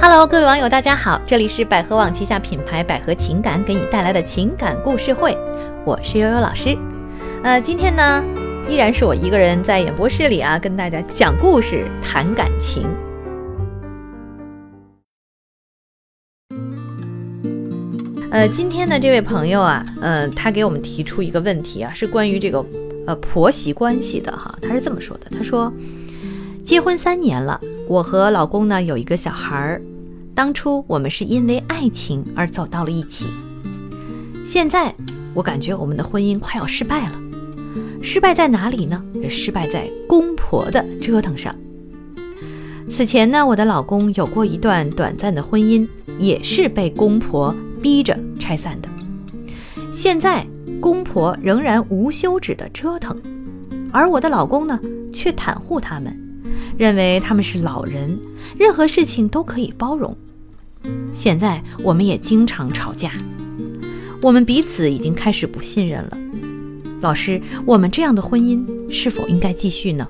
Hello，各位网友，大家好，这里是百合网旗下品牌百合情感给你带来的情感故事会，我是悠悠老师。呃，今天呢，依然是我一个人在演播室里啊，跟大家讲故事、谈感情。呃，今天的这位朋友啊，呃，他给我们提出一个问题啊，是关于这个呃婆媳关系的哈。他是这么说的，他说，结婚三年了，我和老公呢有一个小孩儿，当初我们是因为爱情而走到了一起，现在我感觉我们的婚姻快要失败了，失败在哪里呢？失败在公婆的折腾上。此前呢，我的老公有过一段短暂的婚姻，也是被公婆。逼着拆散的，现在公婆仍然无休止的折腾，而我的老公呢，却袒护他们，认为他们是老人，任何事情都可以包容。现在我们也经常吵架，我们彼此已经开始不信任了。老师，我们这样的婚姻是否应该继续呢？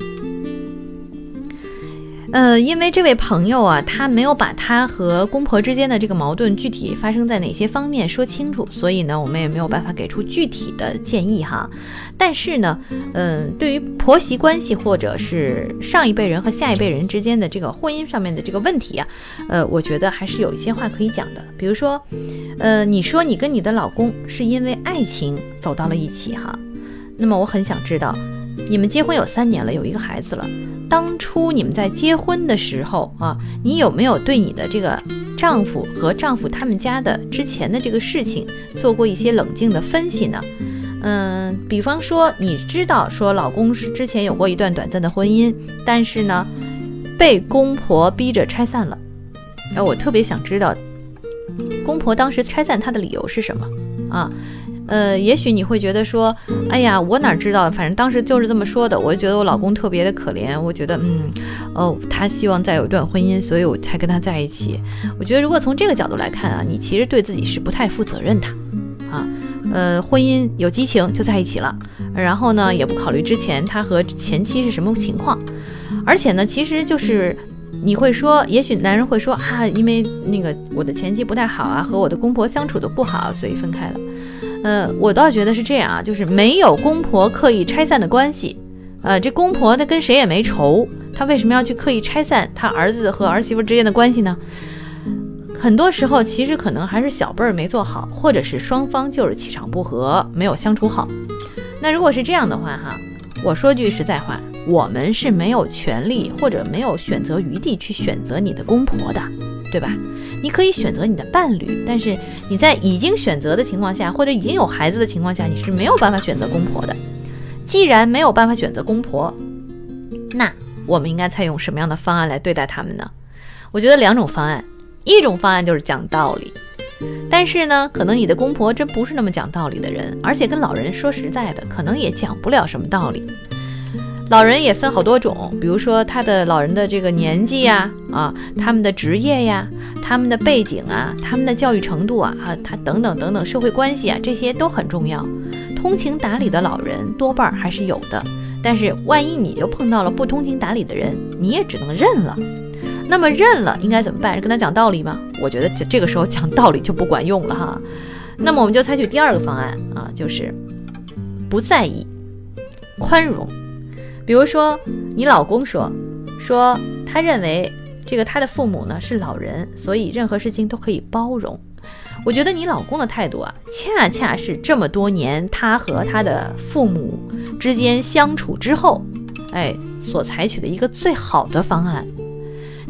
呃，因为这位朋友啊，他没有把他和公婆之间的这个矛盾具体发生在哪些方面说清楚，所以呢，我们也没有办法给出具体的建议哈。但是呢，嗯，对于婆媳关系或者是上一辈人和下一辈人之间的这个婚姻上面的这个问题啊，呃，我觉得还是有一些话可以讲的。比如说，呃，你说你跟你的老公是因为爱情走到了一起哈，那么我很想知道，你们结婚有三年了，有一个孩子了。当初你们在结婚的时候啊，你有没有对你的这个丈夫和丈夫他们家的之前的这个事情做过一些冷静的分析呢？嗯，比方说你知道说老公是之前有过一段短暂的婚姻，但是呢被公婆逼着拆散了。哎，我特别想知道公婆当时拆散他的理由是什么啊？呃，也许你会觉得说，哎呀，我哪知道？反正当时就是这么说的。我就觉得我老公特别的可怜。我觉得，嗯，哦，他希望再有一段婚姻，所以我才跟他在一起。我觉得，如果从这个角度来看啊，你其实对自己是不太负责任的，啊，呃，婚姻有激情就在一起了，然后呢，也不考虑之前他和前妻是什么情况，而且呢，其实就是你会说，也许男人会说啊，因为那个我的前妻不太好啊，和我的公婆相处的不好，所以分开了。呃，我倒觉得是这样啊，就是没有公婆刻意拆散的关系，呃，这公婆他跟谁也没仇，他为什么要去刻意拆散他儿子和儿媳妇之间的关系呢？很多时候其实可能还是小辈儿没做好，或者是双方就是气场不合，没有相处好。那如果是这样的话哈，我说句实在话，我们是没有权利或者没有选择余地去选择你的公婆的，对吧？你可以选择你的伴侣，但是你在已经选择的情况下，或者已经有孩子的情况下，你是没有办法选择公婆的。既然没有办法选择公婆，那我们应该采用什么样的方案来对待他们呢？我觉得两种方案，一种方案就是讲道理，但是呢，可能你的公婆真不是那么讲道理的人，而且跟老人说实在的，可能也讲不了什么道理。老人也分好多种，比如说他的老人的这个年纪呀，啊，他们的职业呀，他们的背景啊，他们的教育程度啊，啊，他等等等等社会关系啊，这些都很重要。通情达理的老人多半还是有的，但是万一你就碰到了不通情达理的人，你也只能认了。那么认了应该怎么办？跟他讲道理吗？我觉得这这个时候讲道理就不管用了哈。那么我们就采取第二个方案啊，就是不在意，宽容。比如说，你老公说，说他认为这个他的父母呢是老人，所以任何事情都可以包容。我觉得你老公的态度啊，恰恰是这么多年他和他的父母之间相处之后，哎，所采取的一个最好的方案。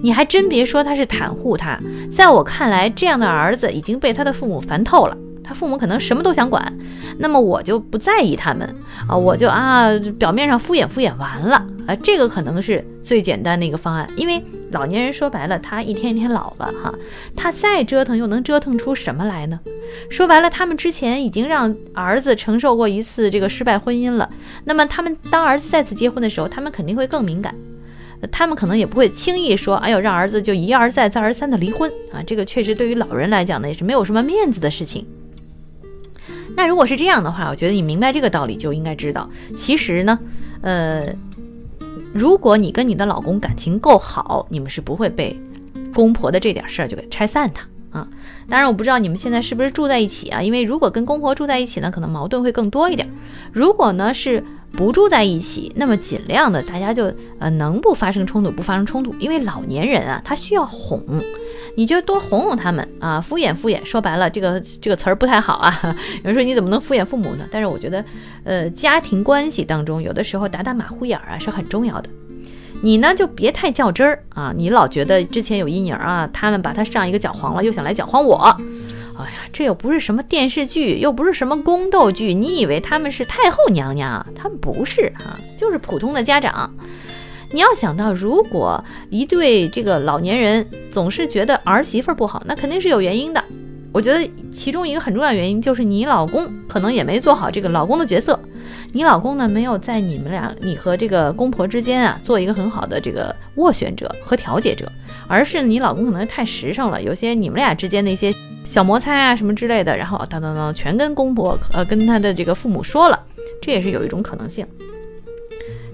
你还真别说，他是袒护他。在我看来，这样的儿子已经被他的父母烦透了。他父母可能什么都想管，那么我就不在意他们啊，我就啊表面上敷衍敷衍完了啊，这个可能是最简单的一个方案，因为老年人说白了，他一天一天老了哈，他再折腾又能折腾出什么来呢？说白了，他们之前已经让儿子承受过一次这个失败婚姻了，那么他们当儿子再次结婚的时候，他们肯定会更敏感，他们可能也不会轻易说，哎呦让儿子就一而再再而三的离婚啊，这个确实对于老人来讲呢，也是没有什么面子的事情。那如果是这样的话，我觉得你明白这个道理就应该知道，其实呢，呃，如果你跟你的老公感情够好，你们是不会被公婆的这点事儿就给拆散的啊。当然，我不知道你们现在是不是住在一起啊？因为如果跟公婆住在一起呢，可能矛盾会更多一点。如果呢是不住在一起，那么尽量的大家就呃能不发生冲突不发生冲突，因为老年人啊他需要哄，你就多哄哄他们啊，敷衍敷衍。说白了，这个这个词儿不太好啊。有人说你怎么能敷衍父母呢？但是我觉得，呃，家庭关系当中有的时候打打马虎眼儿啊是很重要的。你呢就别太较真儿啊！你老觉得之前有阴影啊，他们把他上一个搅黄了，又想来搅黄我。哎呀，这又不是什么电视剧，又不是什么宫斗剧，你以为他们是太后娘娘？他们不是啊，就是普通的家长。你要想到，如果一对这个老年人总是觉得儿媳妇不好，那肯定是有原因的。我觉得其中一个很重要原因就是你老公可能也没做好这个老公的角色。你老公呢，没有在你们俩、你和这个公婆之间啊，做一个很好的这个斡旋者和调解者，而是你老公可能太实诚了，有些你们俩之间的一些小摩擦啊什么之类的，然后当当当全跟公婆呃跟他的这个父母说了，这也是有一种可能性。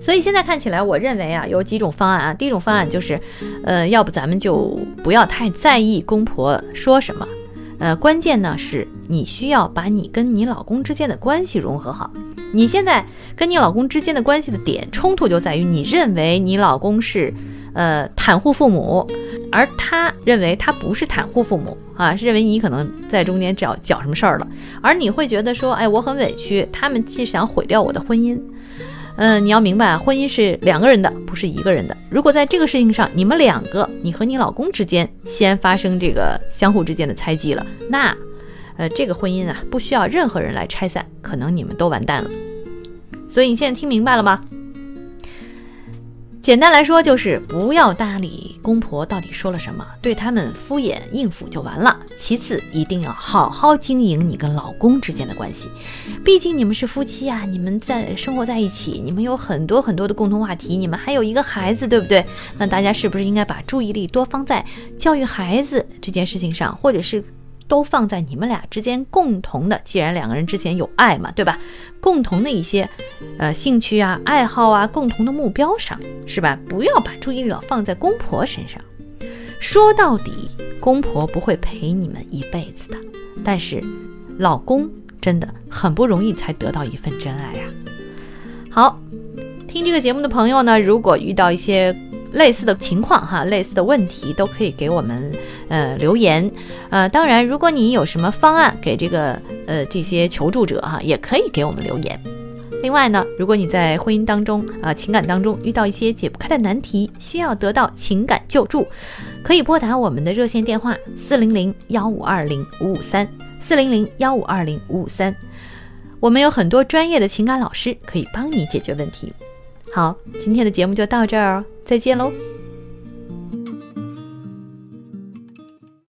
所以现在看起来，我认为啊，有几种方案啊。第一种方案就是，呃，要不咱们就不要太在意公婆说什么，呃，关键呢是你需要把你跟你老公之间的关系融合好。你现在跟你老公之间的关系的点冲突就在于，你认为你老公是，呃，袒护父母，而他认为他不是袒护父母啊，是认为你可能在中间搅搅什么事儿了，而你会觉得说，哎，我很委屈，他们既想毁掉我的婚姻。嗯，你要明白啊，婚姻是两个人的，不是一个人的。如果在这个事情上，你们两个，你和你老公之间先发生这个相互之间的猜忌了，那。呃，这个婚姻啊，不需要任何人来拆散，可能你们都完蛋了。所以你现在听明白了吗？简单来说，就是不要搭理公婆到底说了什么，对他们敷衍应付就完了。其次，一定要好好经营你跟老公之间的关系，毕竟你们是夫妻啊，你们在生活在一起，你们有很多很多的共同话题，你们还有一个孩子，对不对？那大家是不是应该把注意力多放在教育孩子这件事情上，或者是？都放在你们俩之间共同的，既然两个人之前有爱嘛，对吧？共同的一些，呃，兴趣啊、爱好啊、共同的目标上，是吧？不要把注意力放在公婆身上。说到底，公婆不会陪你们一辈子的，但是老公真的很不容易才得到一份真爱呀。好，听这个节目的朋友呢，如果遇到一些。类似的情况哈，类似的问题都可以给我们呃留言，呃，当然，如果你有什么方案给这个呃这些求助者哈，也可以给我们留言。另外呢，如果你在婚姻当中啊情感当中遇到一些解不开的难题，需要得到情感救助，可以拨打我们的热线电话四零零幺五二零五五三四零零幺五二零五五三，我们有很多专业的情感老师可以帮你解决问题。好，今天的节目就到这儿，再见喽。